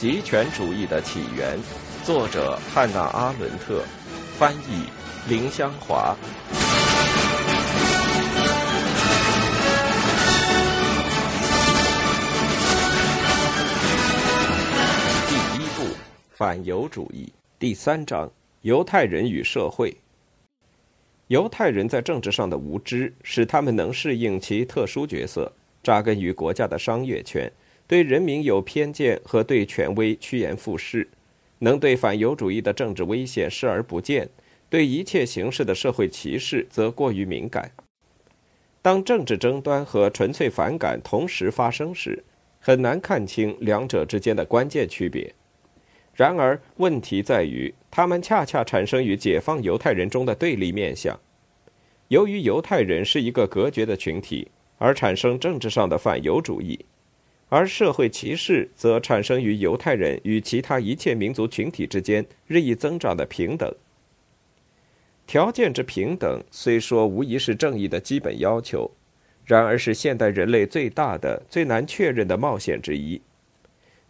极权主义的起源，作者汉娜·阿伦特，翻译林香华。第一部：反犹主义。第三章：犹太人与社会。犹太人在政治上的无知，使他们能适应其特殊角色，扎根于国家的商业圈。对人民有偏见和对权威趋炎附势，能对反犹主义的政治危险视而不见，对一切形式的社会歧视则过于敏感。当政治争端和纯粹反感同时发生时，很难看清两者之间的关键区别。然而，问题在于，他们恰恰产生于解放犹太人中的对立面相。由于犹太人是一个隔绝的群体，而产生政治上的反犹主义。而社会歧视则产生于犹太人与其他一切民族群体之间日益增长的平等。条件之平等虽说无疑是正义的基本要求，然而是现代人类最大的、最难确认的冒险之一。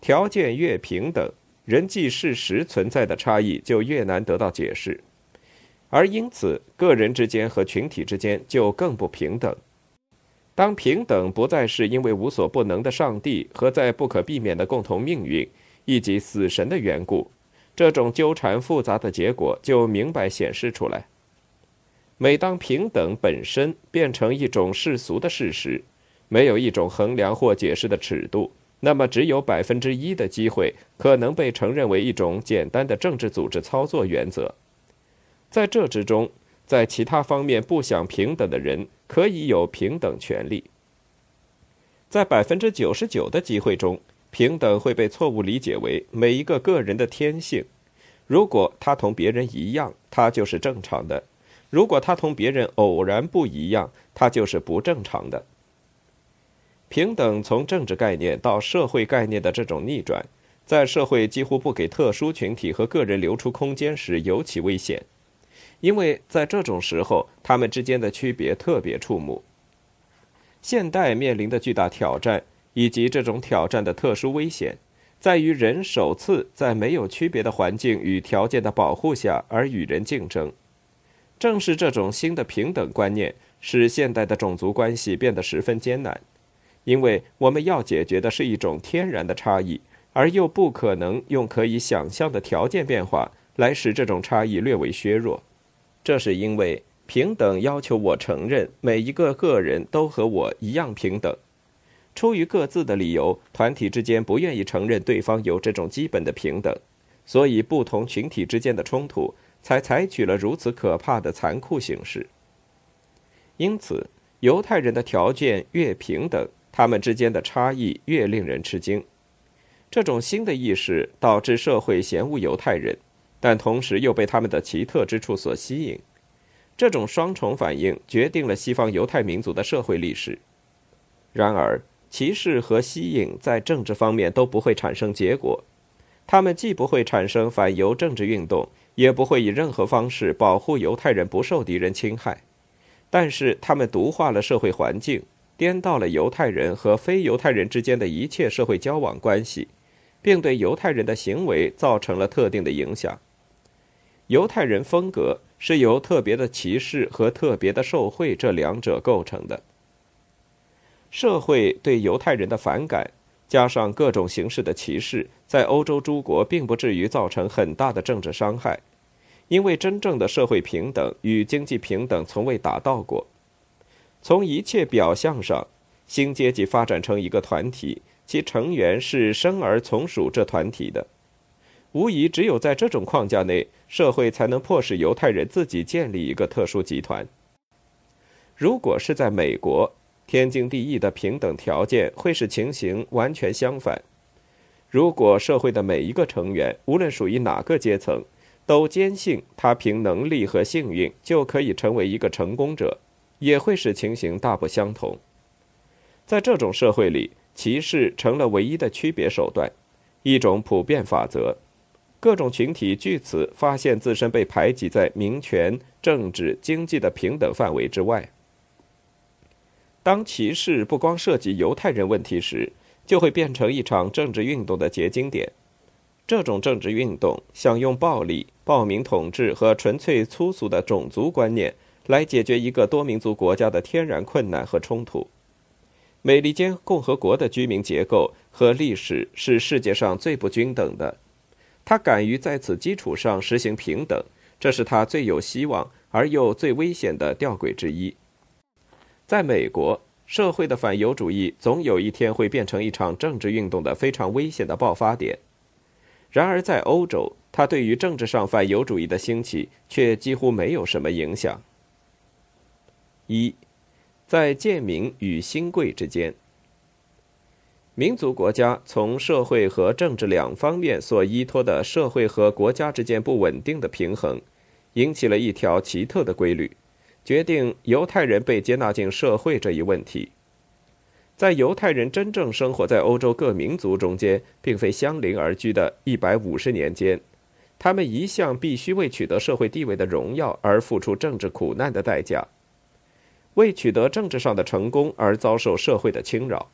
条件越平等，人际事实存在的差异就越难得到解释，而因此个人之间和群体之间就更不平等。当平等不再是因为无所不能的上帝和在不可避免的共同命运以及死神的缘故，这种纠缠复杂的结果就明白显示出来。每当平等本身变成一种世俗的事实，没有一种衡量或解释的尺度，那么只有百分之一的机会可能被承认为一种简单的政治组织操作原则。在这之中。在其他方面不想平等的人可以有平等权利。在百分之九十九的机会中，平等会被错误理解为每一个个人的天性。如果他同别人一样，他就是正常的；如果他同别人偶然不一样，他就是不正常的。平等从政治概念到社会概念的这种逆转，在社会几乎不给特殊群体和个人留出空间时尤其危险。因为在这种时候，他们之间的区别特别触目。现代面临的巨大挑战，以及这种挑战的特殊危险，在于人首次在没有区别的环境与条件的保护下而与人竞争。正是这种新的平等观念，使现代的种族关系变得十分艰难，因为我们要解决的是一种天然的差异，而又不可能用可以想象的条件变化来使这种差异略微削弱。这是因为平等要求我承认每一个个人都和我一样平等。出于各自的理由，团体之间不愿意承认对方有这种基本的平等，所以不同群体之间的冲突才采取了如此可怕的残酷形式。因此，犹太人的条件越平等，他们之间的差异越令人吃惊。这种新的意识导致社会嫌恶犹太人。但同时又被他们的奇特之处所吸引，这种双重反应决定了西方犹太民族的社会历史。然而，歧视和吸引在政治方面都不会产生结果，他们既不会产生反犹政治运动，也不会以任何方式保护犹太人不受敌人侵害。但是，他们毒化了社会环境，颠倒了犹太人和非犹太人之间的一切社会交往关系，并对犹太人的行为造成了特定的影响。犹太人风格是由特别的歧视和特别的受贿这两者构成的。社会对犹太人的反感，加上各种形式的歧视，在欧洲诸国并不至于造成很大的政治伤害，因为真正的社会平等与经济平等从未达到过。从一切表象上，新阶级发展成一个团体，其成员是生而从属这团体的。无疑，只有在这种框架内，社会才能迫使犹太人自己建立一个特殊集团。如果是在美国，天经地义的平等条件会使情形完全相反。如果社会的每一个成员，无论属于哪个阶层，都坚信他凭能力和幸运就可以成为一个成功者，也会使情形大不相同。在这种社会里，歧视成了唯一的区别手段，一种普遍法则。各种群体据此发现自身被排挤在民权、政治、经济的平等范围之外。当歧视不光涉及犹太人问题时，就会变成一场政治运动的结晶点。这种政治运动想用暴力、暴民统治和纯粹粗俗的种族观念来解决一个多民族国家的天然困难和冲突。美利坚共和国的居民结构和历史是世界上最不均等的，他敢于在此基础上实行平等，这是他最有希望而又最危险的吊诡之一。在美国，社会的反犹主义总有一天会变成一场政治运动的非常危险的爆发点。然而，在欧洲，它对于政治上反犹主义的兴起却几乎没有什么影响。一，在贱民与新贵之间，民族国家从社会和政治两方面所依托的社会和国家之间不稳定的平衡，引起了一条奇特的规律。决定犹太人被接纳进社会这一问题，在犹太人真正生活在欧洲各民族中间，并非相邻而居的一百五十年间，他们一向必须为取得社会地位的荣耀而付出政治苦难的代价，为取得政治上的成功而遭受社会的侵扰。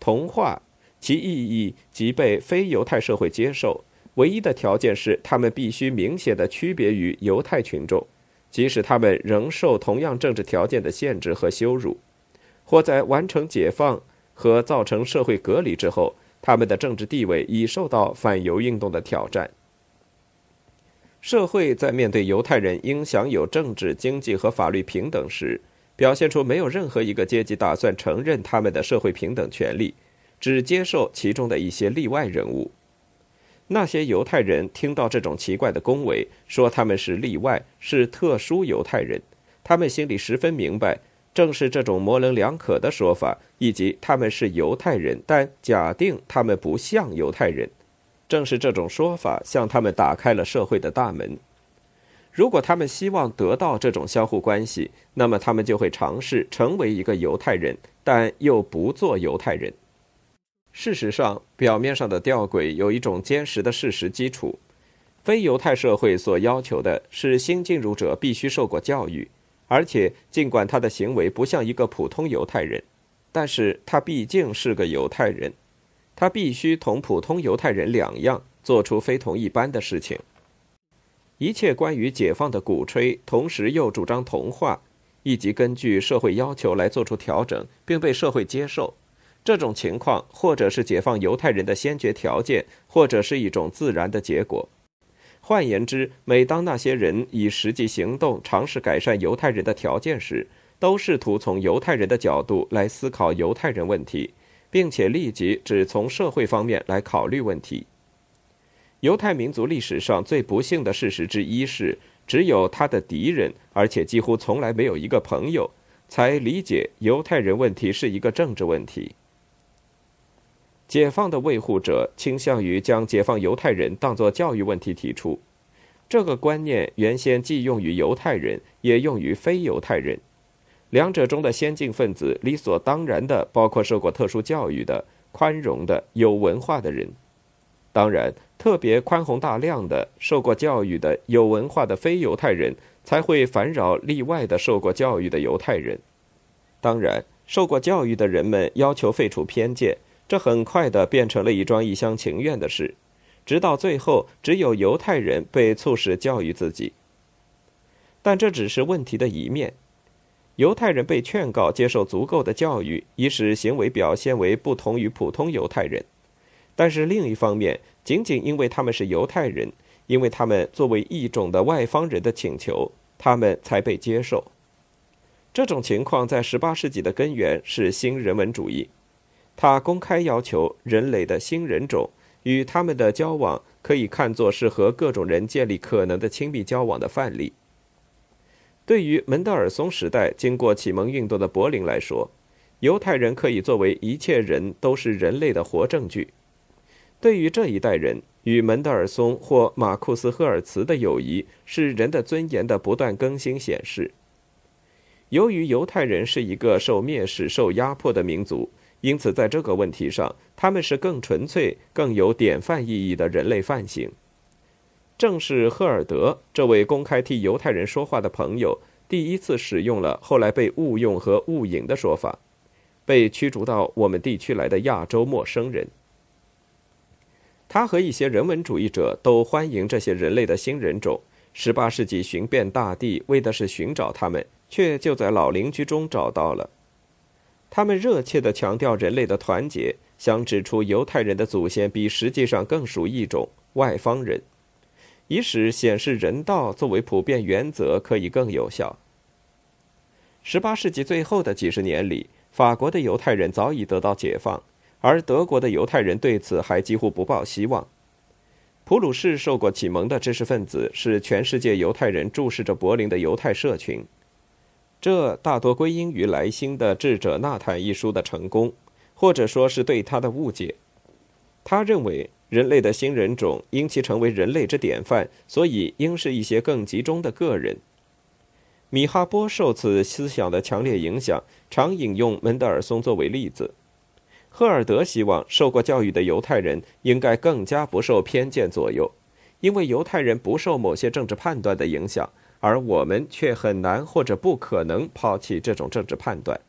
同化其意义即被非犹太社会接受，唯一的条件是他们必须明显的区别于犹太群众。即使他们仍受同样政治条件的限制和羞辱，或在完成解放和造成社会隔离之后，他们的政治地位已受到反犹运动的挑战。社会在面对犹太人应享有政治、经济和法律平等时，表现出没有任何一个阶级打算承认他们的社会平等权利，只接受其中的一些例外人物。那些犹太人听到这种奇怪的恭维，说他们是例外，是特殊犹太人。他们心里十分明白，正是这种模棱两可的说法，以及他们是犹太人，但假定他们不像犹太人，正是这种说法向他们打开了社会的大门。如果他们希望得到这种相互关系，那么他们就会尝试成为一个犹太人，但又不做犹太人。事实上，表面上的吊诡有一种坚实的事实基础。非犹太社会所要求的是新进入者必须受过教育，而且尽管他的行为不像一个普通犹太人，但是他毕竟是个犹太人，他必须同普通犹太人两样，做出非同一般的事情。一切关于解放的鼓吹，同时又主张同化，以及根据社会要求来做出调整，并被社会接受。这种情况，或者是解放犹太人的先决条件，或者是一种自然的结果。换言之，每当那些人以实际行动尝试改善犹太人的条件时，都试图从犹太人的角度来思考犹太人问题，并且立即只从社会方面来考虑问题。犹太民族历史上最不幸的事实之一是，只有他的敌人，而且几乎从来没有一个朋友，才理解犹太人问题是一个政治问题。解放的维护者倾向于将解放犹太人当作教育问题提出，这个观念原先既用于犹太人，也用于非犹太人。两者中的先进分子理所当然的包括受过特殊教育的、宽容的、有文化的人。当然，特别宽宏大量的、受过教育的、有文化的非犹太人才会烦扰例外的受过教育的犹太人。当然，受过教育的人们要求废除偏见。这很快的变成了一桩一厢情愿的事，直到最后，只有犹太人被促使教育自己。但这只是问题的一面。犹太人被劝告接受足够的教育，以使行为表现为不同于普通犹太人。但是另一方面，仅仅因为他们是犹太人，因为他们作为异种的外方人的请求，他们才被接受。这种情况在18世纪的根源是新人文主义。他公开要求人类的新人种与他们的交往可以看作是和各种人建立可能的亲密交往的范例。对于门德尔松时代经过启蒙运动的柏林来说，犹太人可以作为一切人都是人类的活证据。对于这一代人，与门德尔松或马库斯·赫尔茨的友谊是人的尊严的不断更新显示。由于犹太人是一个受蔑视、受压迫的民族。因此，在这个问题上，他们是更纯粹、更有典范意义的人类范型。正是赫尔德这位公开替犹太人说话的朋友，第一次使用了后来被误用和误引的说法“被驱逐到我们地区来的亚洲陌生人”。他和一些人文主义者都欢迎这些人类的新人种。十八世纪寻遍大地，为的是寻找他们，却就在老邻居中找到了。他们热切地强调人类的团结，想指出犹太人的祖先比实际上更属一种外方人，以使显示人道作为普遍原则可以更有效。十八世纪最后的几十年里，法国的犹太人早已得到解放。而德国的犹太人对此还几乎不抱希望。普鲁士受过启蒙的知识分子是全世界犹太人注视着柏林的犹太社群，这大多归因于莱辛的《智者纳坦》一书的成功，或者说是对他的误解。他认为人类的新人种因其成为人类之典范，所以应是一些更集中的个人。米哈波受此思想的强烈影响，常引用门德尔松作为例子。赫尔德希望受过教育的犹太人应该更加不受偏见左右，因为犹太人不受某些政治判断的影响，而我们却很难或者不可能抛弃这种政治判断。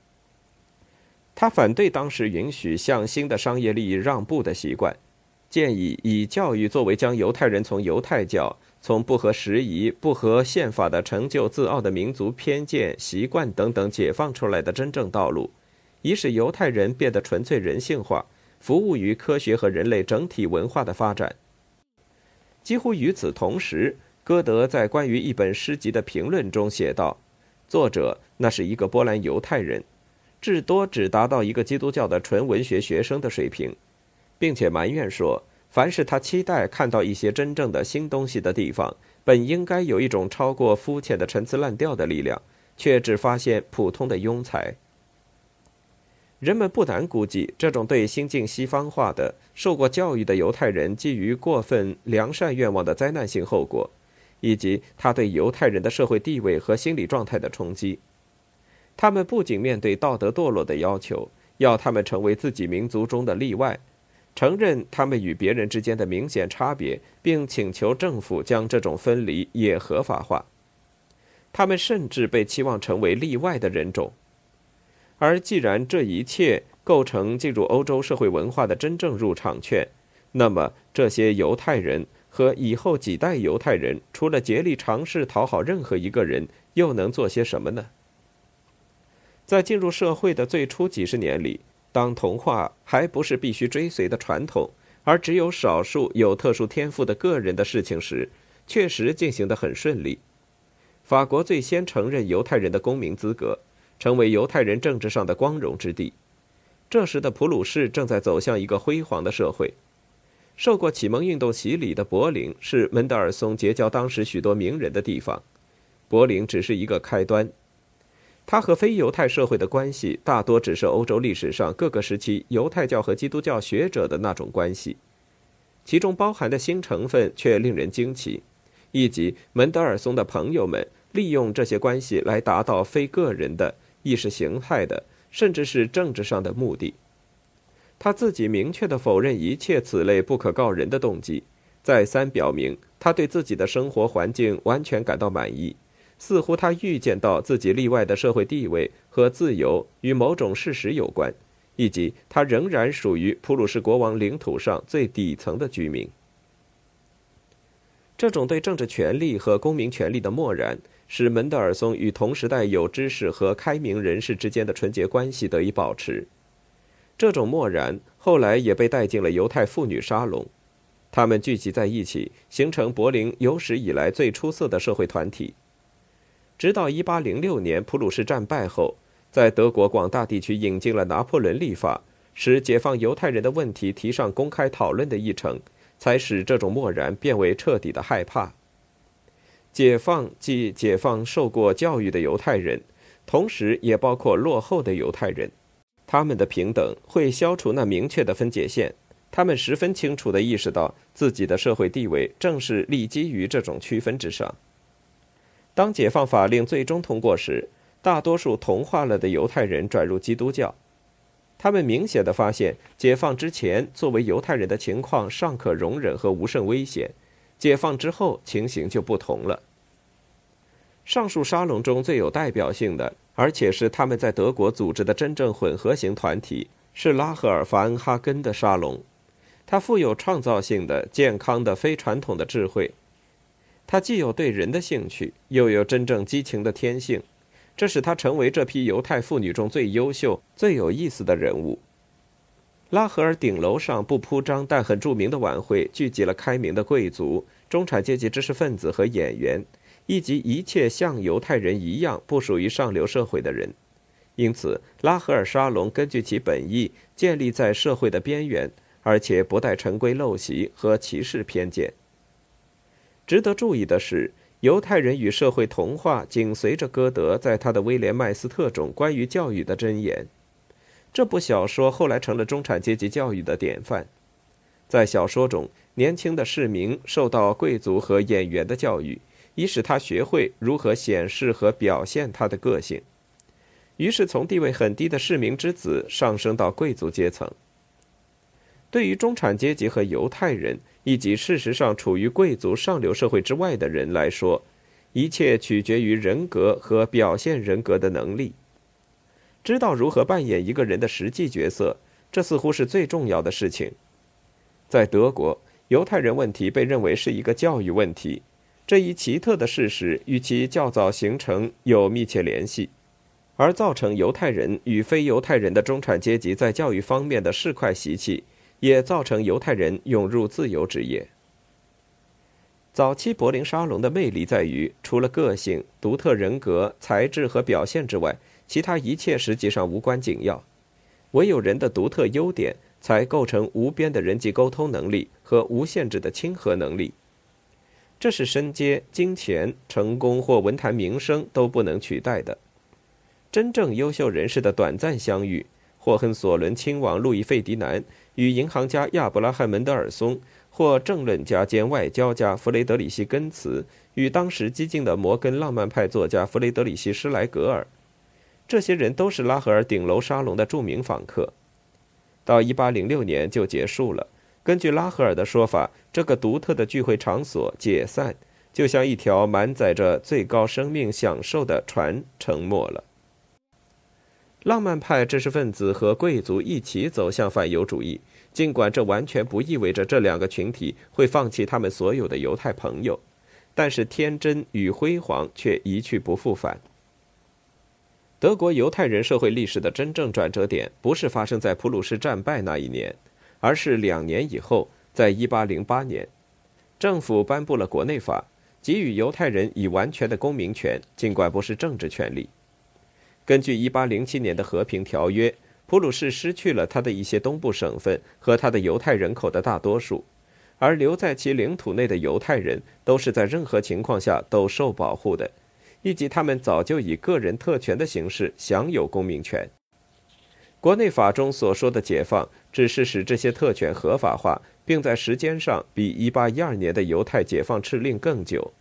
他反对当时允许向新的商业利益让步的习惯，建议以教育作为将犹太人从犹太教、从不合时宜、不合宪法的成就自傲的民族偏见、习惯等等解放出来的真正道路。以使犹太人变得纯粹人性化，服务于科学和人类整体文化的发展。几乎与此同时，歌德在关于一本诗集的评论中写道：“作者那是一个波兰犹太人，至多只达到一个基督教的纯文学学生的水平，并且埋怨说，凡是他期待看到一些真正的新东西的地方，本应该有一种超过肤浅的陈词滥调的力量，却只发现普通的庸才。”人们不难估计，这种对心境西方化的、受过教育的犹太人基于过分良善愿望的灾难性后果，以及他对犹太人的社会地位和心理状态的冲击。他们不仅面对道德堕落的要求，要他们成为自己民族中的例外，承认他们与别人之间的明显差别，并请求政府将这种分离也合法化。他们甚至被期望成为例外的人种。而既然这一切构成进入欧洲社会文化的真正入场券，那么这些犹太人和以后几代犹太人，除了竭力尝试讨好任何一个人，又能做些什么呢？在进入社会的最初几十年里，当童话还不是必须追随的传统，而只有少数有特殊天赋的个人的事情时，确实进行得很顺利。法国最先承认犹太人的公民资格。成为犹太人政治上的光荣之地。这时的普鲁士正在走向一个辉煌的社会。受过启蒙运动洗礼的柏林是门德尔松结交当时许多名人的地方。柏林只是一个开端。他和非犹太社会的关系大多只是欧洲历史上各个时期犹太教和基督教学者的那种关系，其中包含的新成分却令人惊奇，以及门德尔松的朋友们利用这些关系来达到非个人的。意识形态的，甚至是政治上的目的。他自己明确的否认一切此类不可告人的动机，再三表明他对自己的生活环境完全感到满意，似乎他预见到自己例外的社会地位和自由与某种事实有关，以及他仍然属于普鲁士国王领土上最底层的居民。这种对政治权利和公民权利的漠然。使门德尔松与同时代有知识和开明人士之间的纯洁关系得以保持。这种漠然后来也被带进了犹太妇女沙龙，他们聚集在一起，形成柏林有史以来最出色的社会团体。直到1806年普鲁士战败后，在德国广大地区引进了拿破仑立法，使解放犹太人的问题提上公开讨论的议程，才使这种漠然变为彻底的害怕。解放即解放受过教育的犹太人，同时也包括落后的犹太人。他们的平等会消除那明确的分界线。他们十分清楚地意识到自己的社会地位正是立基于这种区分之上。当解放法令最终通过时，大多数同化了的犹太人转入基督教。他们明显地发现，解放之前作为犹太人的情况尚可容忍和无甚危险。解放之后，情形就不同了。上述沙龙中最有代表性的，而且是他们在德国组织的真正混合型团体，是拉赫尔·法恩哈根的沙龙。他富有创造性的、健康的、非传统的智慧。他既有对人的兴趣，又有真正激情的天性，这使他成为这批犹太妇女中最优秀、最有意思的人物。拉合尔顶楼上不铺张但很著名的晚会，聚集了开明的贵族、中产阶级知识分子和演员，以及一切像犹太人一样不属于上流社会的人。因此，拉合尔沙龙根据其本意建立在社会的边缘，而且不带陈规陋习和歧视偏见。值得注意的是，犹太人与社会同化紧随着歌德在他的《威廉·麦斯特》中关于教育的箴言。这部小说后来成了中产阶级教育的典范。在小说中，年轻的市民受到贵族和演员的教育，以使他学会如何显示和表现他的个性。于是，从地位很低的市民之子上升到贵族阶层。对于中产阶级和犹太人，以及事实上处于贵族上流社会之外的人来说，一切取决于人格和表现人格的能力。知道如何扮演一个人的实际角色，这似乎是最重要的事情。在德国，犹太人问题被认为是一个教育问题，这一奇特的事实与其较早形成有密切联系，而造成犹太人与非犹太人的中产阶级在教育方面的市侩习气，也造成犹太人涌入自由职业。早期柏林沙龙的魅力在于，除了个性、独特人格、才智和表现之外。其他一切实际上无关紧要，唯有人的独特优点才构成无边的人际沟通能力和无限制的亲和能力。这是身阶、金钱、成功或文坛名声都不能取代的。真正优秀人士的短暂相遇，霍亨索伦亲王路易费迪南与银行家亚伯拉罕门德尔松，或政论家兼外交家弗雷德里希根茨与当时激进的摩根浪漫派作家弗雷德里希施莱格尔。这些人都是拉合尔顶楼沙龙的著名访客，到1806年就结束了。根据拉合尔的说法，这个独特的聚会场所解散，就像一条满载着最高生命享受的船沉没了。浪漫派知识分子和贵族一起走向反犹主义，尽管这完全不意味着这两个群体会放弃他们所有的犹太朋友，但是天真与辉煌却一去不复返。德国犹太人社会历史的真正转折点，不是发生在普鲁士战败那一年，而是两年以后，在1808年，政府颁布了国内法，给予犹太人以完全的公民权，尽管不是政治权利。根据1807年的和平条约，普鲁士失去了他的一些东部省份和他的犹太人口的大多数，而留在其领土内的犹太人都是在任何情况下都受保护的。以及他们早就以个人特权的形式享有公民权。国内法中所说的解放，只是使这些特权合法化，并在时间上比1812年的犹太解放敕令更久。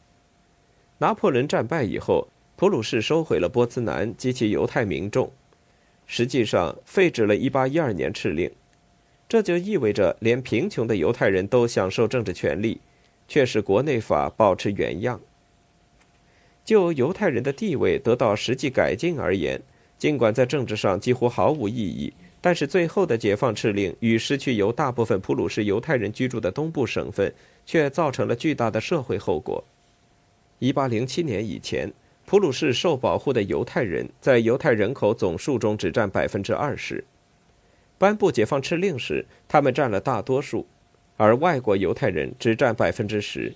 拿破仑战败以后，普鲁士收回了波茨南及其犹太民众，实际上废止了1812年敕令。这就意味着连贫穷的犹太人都享受政治权利，却使国内法保持原样。就犹太人的地位得到实际改进而言，尽管在政治上几乎毫无意义，但是最后的解放敕令与失去由大部分普鲁士犹太人居住的东部省份，却造成了巨大的社会后果。1807年以前，普鲁士受保护的犹太人在犹太人口总数中只占百分之二十。颁布解放敕令时，他们占了大多数，而外国犹太人只占百分之十。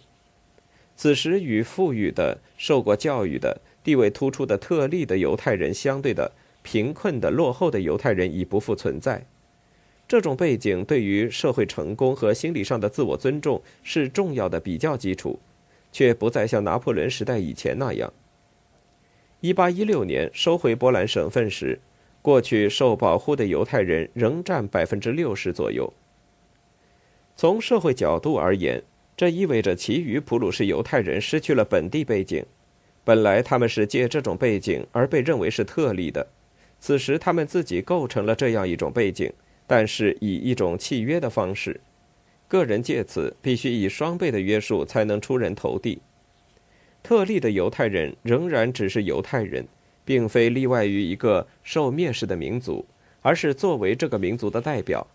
此时，与富裕的、受过教育的、地位突出的特例的犹太人相对的贫困的、落后的犹太人已不复存在。这种背景对于社会成功和心理上的自我尊重是重要的比较基础，却不再像拿破仑时代以前那样。1816年收回波兰省份时，过去受保护的犹太人仍占百分之六十左右。从社会角度而言，这意味着其余普鲁士犹太人失去了本地背景，本来他们是借这种背景而被认为是特例的，此时他们自己构成了这样一种背景，但是以一种契约的方式，个人借此必须以双倍的约束才能出人头地。特例的犹太人仍然只是犹太人，并非例外于一个受蔑视的民族，而是作为这个民族的代表。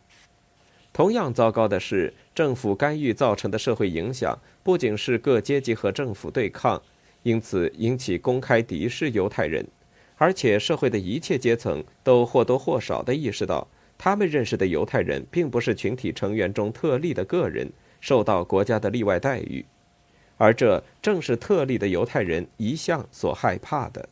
同样糟糕的是，政府干预造成的社会影响，不仅是各阶级和政府对抗，因此引起公开敌视犹太人，而且社会的一切阶层都或多或少地意识到，他们认识的犹太人并不是群体成员中特例的个人，受到国家的例外待遇，而这正是特例的犹太人一向所害怕的。